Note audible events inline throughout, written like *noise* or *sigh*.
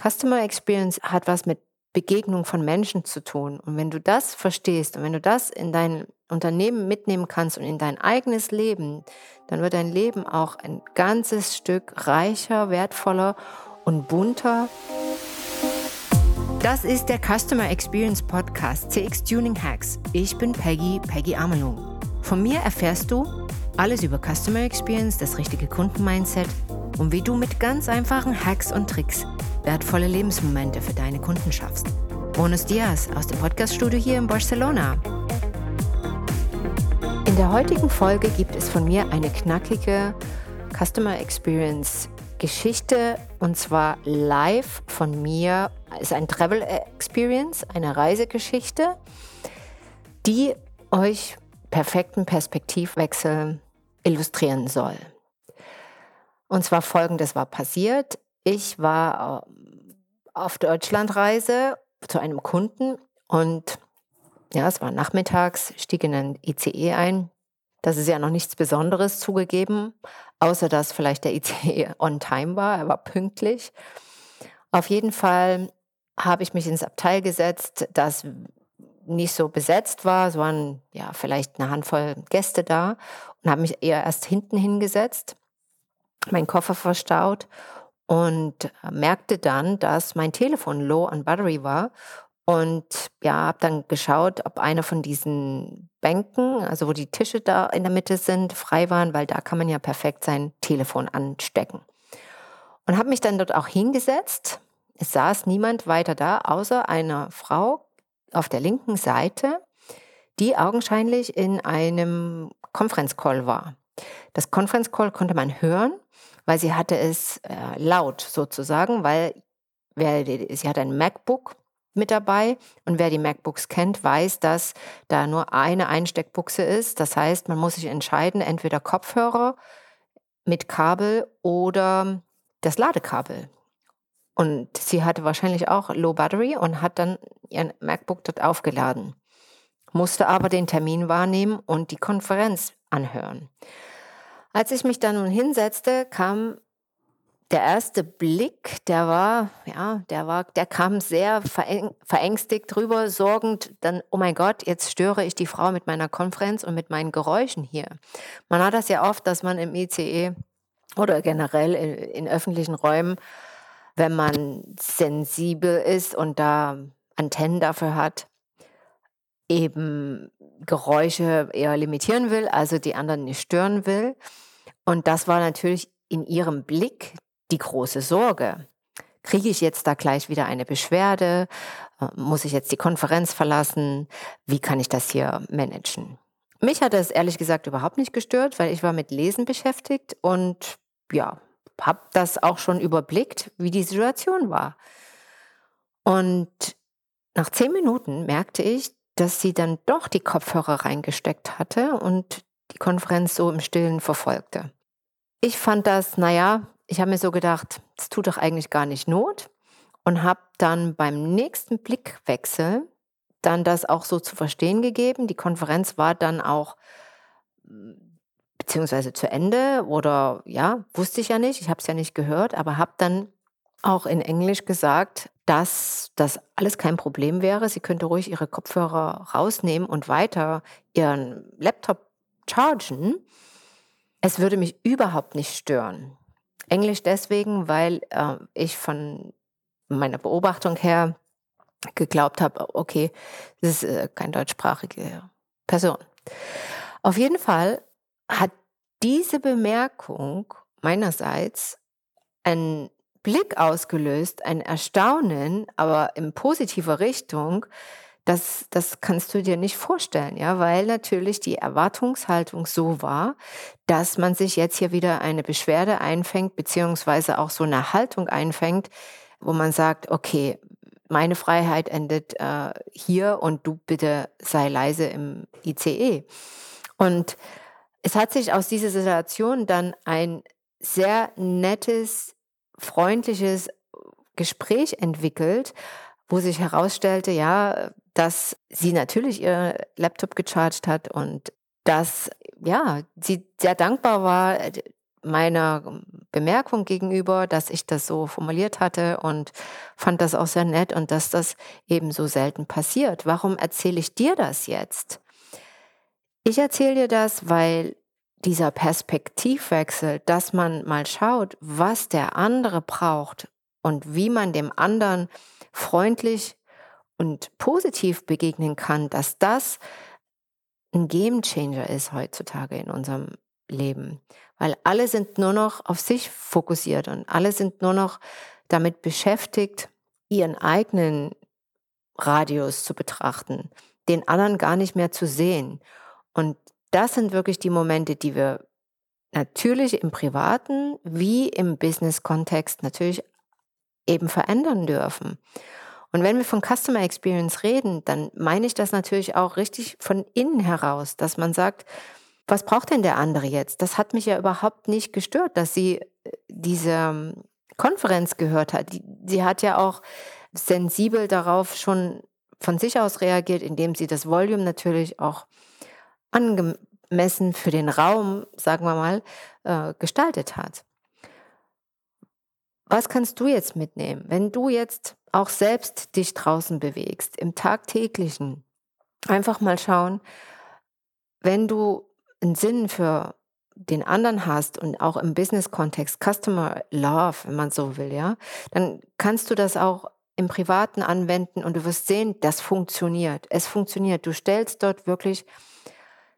Customer Experience hat was mit Begegnung von Menschen zu tun. Und wenn du das verstehst und wenn du das in dein Unternehmen mitnehmen kannst und in dein eigenes Leben, dann wird dein Leben auch ein ganzes Stück reicher, wertvoller und bunter. Das ist der Customer Experience Podcast CX Tuning Hacks. Ich bin Peggy, Peggy Amelung. Von mir erfährst du alles über Customer Experience, das richtige Kundenmindset und wie du mit ganz einfachen Hacks und Tricks wertvolle Lebensmomente für deine Kunden schaffst. Bonus Dias aus dem Podcaststudio hier in Barcelona. In der heutigen Folge gibt es von mir eine knackige Customer Experience Geschichte und zwar live von mir. Es ist ein Travel Experience, eine Reisegeschichte, die euch perfekten Perspektivwechsel illustrieren soll. Und zwar folgendes war passiert. Ich war ähm, auf Deutschlandreise zu einem Kunden und ja, es war nachmittags, stieg in ein ICE ein. Das ist ja noch nichts Besonderes zugegeben, außer dass vielleicht der ICE *laughs* on time war, er war pünktlich. Auf jeden Fall habe ich mich ins Abteil gesetzt, das nicht so besetzt war. Es waren ja vielleicht eine Handvoll Gäste da und habe mich eher erst hinten hingesetzt, meinen Koffer verstaut und merkte dann, dass mein Telefon low on battery war und ja, habe dann geschaut, ob einer von diesen Bänken, also wo die Tische da in der Mitte sind, frei waren, weil da kann man ja perfekt sein Telefon anstecken. Und habe mich dann dort auch hingesetzt. Es saß niemand weiter da, außer einer Frau auf der linken Seite, die augenscheinlich in einem Conference Call war. Das Conference Call konnte man hören weil sie hatte es äh, laut sozusagen, weil wer, sie hat ein MacBook mit dabei und wer die MacBooks kennt, weiß, dass da nur eine Einsteckbuchse ist. Das heißt, man muss sich entscheiden, entweder Kopfhörer mit Kabel oder das Ladekabel. Und sie hatte wahrscheinlich auch Low Battery und hat dann ihren MacBook dort aufgeladen, musste aber den Termin wahrnehmen und die Konferenz anhören. Als ich mich dann nun hinsetzte, kam der erste Blick, der war, ja, der war, der kam sehr verängstigt drüber, sorgend, dann, oh mein Gott, jetzt störe ich die Frau mit meiner Konferenz und mit meinen Geräuschen hier. Man hat das ja oft, dass man im ICE oder generell in, in öffentlichen Räumen, wenn man sensibel ist und da Antennen dafür hat, eben Geräusche eher limitieren will, also die anderen nicht stören will. Und das war natürlich in ihrem Blick die große Sorge. Kriege ich jetzt da gleich wieder eine Beschwerde? Äh, muss ich jetzt die Konferenz verlassen? Wie kann ich das hier managen? Mich hat es ehrlich gesagt überhaupt nicht gestört, weil ich war mit Lesen beschäftigt und ja, habe das auch schon überblickt, wie die Situation war. Und nach zehn Minuten merkte ich, dass sie dann doch die Kopfhörer reingesteckt hatte und die Konferenz so im Stillen verfolgte. Ich fand das, naja, ich habe mir so gedacht, es tut doch eigentlich gar nicht Not und habe dann beim nächsten Blickwechsel dann das auch so zu verstehen gegeben. Die Konferenz war dann auch beziehungsweise zu Ende oder ja, wusste ich ja nicht, ich habe es ja nicht gehört, aber habe dann auch in Englisch gesagt, dass das alles kein Problem wäre. Sie könnte ruhig ihre Kopfhörer rausnehmen und weiter ihren Laptop chargen. Es würde mich überhaupt nicht stören. Englisch deswegen, weil äh, ich von meiner Beobachtung her geglaubt habe, okay, das ist äh, keine deutschsprachige Person. Auf jeden Fall hat diese Bemerkung meinerseits einen Blick ausgelöst, ein Erstaunen, aber in positiver Richtung, das, das kannst du dir nicht vorstellen, ja, weil natürlich die Erwartungshaltung so war, dass man sich jetzt hier wieder eine Beschwerde einfängt, beziehungsweise auch so eine Haltung einfängt, wo man sagt, okay, meine Freiheit endet äh, hier und du bitte sei leise im ICE. Und es hat sich aus dieser Situation dann ein sehr nettes, freundliches Gespräch entwickelt, wo sich herausstellte, ja, dass sie natürlich ihr Laptop gecharged hat und dass ja, sie sehr dankbar war, meiner Bemerkung gegenüber, dass ich das so formuliert hatte und fand das auch sehr nett und dass das eben so selten passiert. Warum erzähle ich dir das jetzt? Ich erzähle dir das, weil dieser Perspektivwechsel, dass man mal schaut, was der andere braucht und wie man dem anderen freundlich und positiv begegnen kann, dass das ein Game Changer ist heutzutage in unserem Leben. Weil alle sind nur noch auf sich fokussiert und alle sind nur noch damit beschäftigt, ihren eigenen Radius zu betrachten, den anderen gar nicht mehr zu sehen. Und das sind wirklich die Momente, die wir natürlich im privaten wie im Business-Kontext natürlich eben verändern dürfen. Und wenn wir von Customer Experience reden, dann meine ich das natürlich auch richtig von innen heraus, dass man sagt, was braucht denn der andere jetzt? Das hat mich ja überhaupt nicht gestört, dass sie äh, diese ähm, Konferenz gehört hat. Sie hat ja auch sensibel darauf schon von sich aus reagiert, indem sie das Volume natürlich auch angemessen für den Raum, sagen wir mal, äh, gestaltet hat. Was kannst du jetzt mitnehmen, wenn du jetzt auch selbst dich draußen bewegst, im tagtäglichen? Einfach mal schauen, wenn du einen Sinn für den anderen hast und auch im Business-Kontext, Customer Love, wenn man so will, ja, dann kannst du das auch im Privaten anwenden und du wirst sehen, das funktioniert. Es funktioniert. Du stellst dort wirklich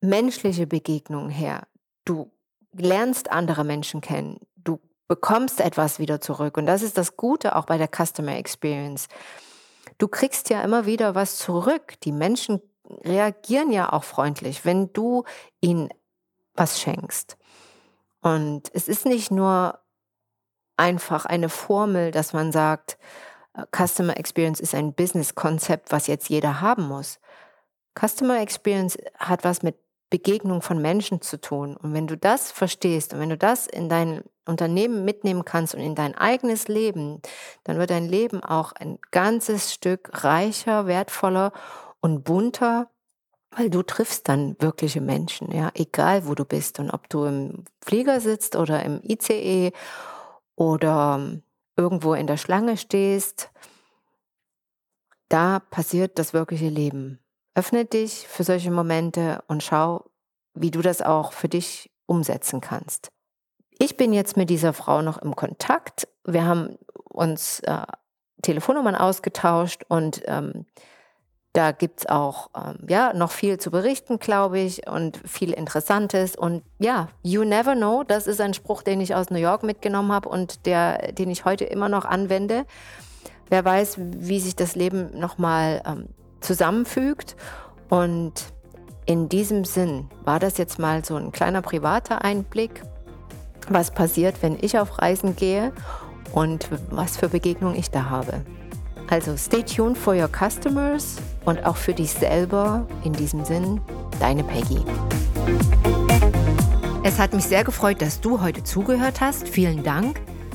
menschliche Begegnungen her. Du lernst andere Menschen kennen. Du bekommst etwas wieder zurück. Und das ist das Gute auch bei der Customer Experience. Du kriegst ja immer wieder was zurück. Die Menschen reagieren ja auch freundlich, wenn du ihnen was schenkst. Und es ist nicht nur einfach eine Formel, dass man sagt, äh, Customer Experience ist ein Business-Konzept, was jetzt jeder haben muss. Customer Experience hat was mit Begegnung von Menschen zu tun. Und wenn du das verstehst und wenn du das in dein Unternehmen mitnehmen kannst und in dein eigenes Leben, dann wird dein Leben auch ein ganzes Stück reicher, wertvoller und bunter, weil du triffst dann wirkliche Menschen, ja, egal wo du bist und ob du im Flieger sitzt oder im ICE oder irgendwo in der Schlange stehst, da passiert das wirkliche Leben. Öffne dich für solche Momente und schau, wie du das auch für dich umsetzen kannst. Ich bin jetzt mit dieser Frau noch im Kontakt. Wir haben uns äh, Telefonnummern ausgetauscht und ähm, da gibt es auch ähm, ja, noch viel zu berichten, glaube ich, und viel Interessantes. Und ja, you never know, das ist ein Spruch, den ich aus New York mitgenommen habe und der, den ich heute immer noch anwende. Wer weiß, wie sich das Leben nochmal ähm, zusammenfügt. Und in diesem Sinn war das jetzt mal so ein kleiner privater Einblick, was passiert, wenn ich auf Reisen gehe und was für Begegnungen ich da habe. Also stay tuned for your customers und auch für dich selber. In diesem Sinn, deine Peggy. Es hat mich sehr gefreut, dass du heute zugehört hast. Vielen Dank.